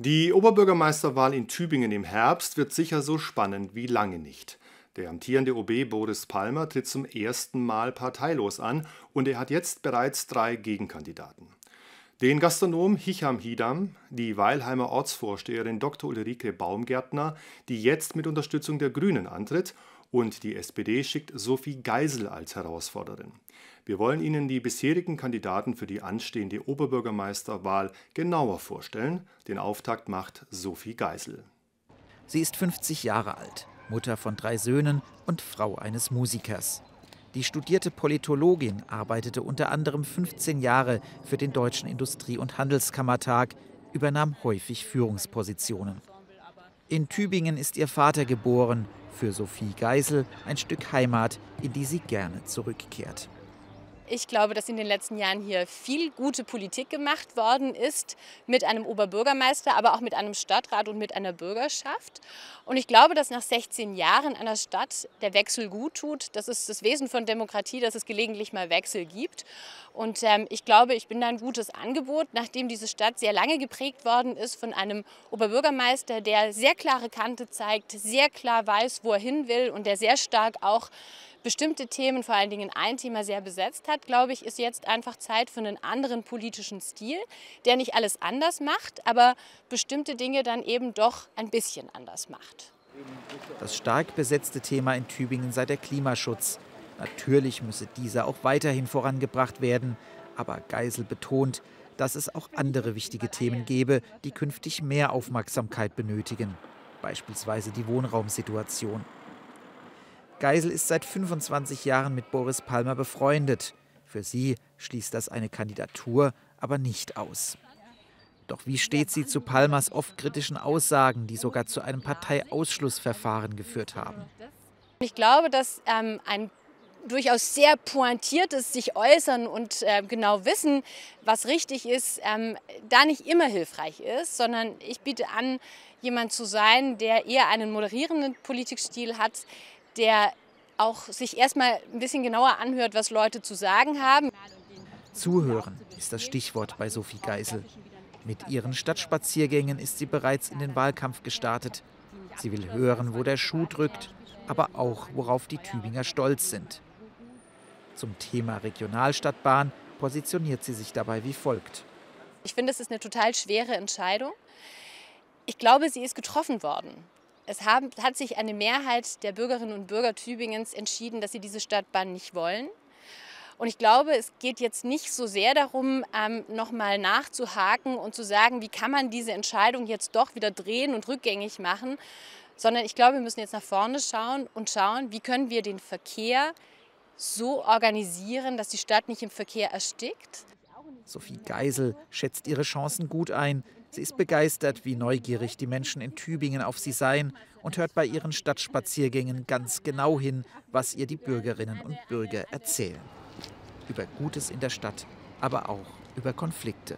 Die Oberbürgermeisterwahl in Tübingen im Herbst wird sicher so spannend wie lange nicht. Der amtierende OB Boris Palmer tritt zum ersten Mal parteilos an und er hat jetzt bereits drei Gegenkandidaten. Den Gastronom Hicham Hidam, die Weilheimer Ortsvorsteherin Dr. Ulrike Baumgärtner, die jetzt mit Unterstützung der Grünen antritt, und die SPD schickt Sophie Geisel als Herausforderin. Wir wollen Ihnen die bisherigen Kandidaten für die anstehende Oberbürgermeisterwahl genauer vorstellen. Den Auftakt macht Sophie Geisel. Sie ist 50 Jahre alt, Mutter von drei Söhnen und Frau eines Musikers. Die studierte Politologin arbeitete unter anderem 15 Jahre für den Deutschen Industrie- und Handelskammertag, übernahm häufig Führungspositionen. In Tübingen ist ihr Vater geboren, für Sophie Geisel ein Stück Heimat, in die sie gerne zurückkehrt. Ich glaube, dass in den letzten Jahren hier viel gute Politik gemacht worden ist mit einem Oberbürgermeister, aber auch mit einem Stadtrat und mit einer Bürgerschaft. Und ich glaube, dass nach 16 Jahren einer Stadt der Wechsel gut tut. Das ist das Wesen von Demokratie, dass es gelegentlich mal Wechsel gibt. Und ähm, ich glaube, ich bin da ein gutes Angebot, nachdem diese Stadt sehr lange geprägt worden ist von einem Oberbürgermeister, der sehr klare Kante zeigt, sehr klar weiß, wo er hin will und der sehr stark auch bestimmte Themen, vor allen Dingen ein Thema sehr besetzt hat, glaube ich, ist jetzt einfach Zeit für einen anderen politischen Stil, der nicht alles anders macht, aber bestimmte Dinge dann eben doch ein bisschen anders macht. Das stark besetzte Thema in Tübingen sei der Klimaschutz. Natürlich müsse dieser auch weiterhin vorangebracht werden, aber Geisel betont, dass es auch andere wichtige Themen gebe, die künftig mehr Aufmerksamkeit benötigen, beispielsweise die Wohnraumsituation. Geisel ist seit 25 Jahren mit Boris Palmer befreundet. Für sie schließt das eine Kandidatur aber nicht aus. Doch wie steht sie zu Palmers oft kritischen Aussagen, die sogar zu einem Parteiausschlussverfahren geführt haben? Ich glaube, dass ähm, ein durchaus sehr pointiertes sich äußern und äh, genau wissen, was richtig ist, ähm, da nicht immer hilfreich ist, sondern ich biete an, jemand zu sein, der eher einen moderierenden Politikstil hat, der auch sich erstmal ein bisschen genauer anhört, was Leute zu sagen haben. Zuhören ist das Stichwort bei Sophie Geisel. Mit ihren Stadtspaziergängen ist sie bereits in den Wahlkampf gestartet. Sie will hören, wo der Schuh drückt, aber auch, worauf die Tübinger stolz sind. Zum Thema Regionalstadtbahn positioniert sie sich dabei wie folgt. Ich finde, es ist eine total schwere Entscheidung. Ich glaube, sie ist getroffen worden. Es haben, hat sich eine Mehrheit der Bürgerinnen und Bürger Tübingens entschieden, dass sie diese Stadtbahn nicht wollen. Und ich glaube, es geht jetzt nicht so sehr darum, ähm, nochmal nachzuhaken und zu sagen, wie kann man diese Entscheidung jetzt doch wieder drehen und rückgängig machen, sondern ich glaube, wir müssen jetzt nach vorne schauen und schauen, wie können wir den Verkehr so organisieren, dass die Stadt nicht im Verkehr erstickt. Sophie Geisel schätzt ihre Chancen gut ein. Sie ist begeistert, wie neugierig die Menschen in Tübingen auf sie seien und hört bei ihren Stadtspaziergängen ganz genau hin, was ihr die Bürgerinnen und Bürger erzählen. Über Gutes in der Stadt, aber auch über Konflikte.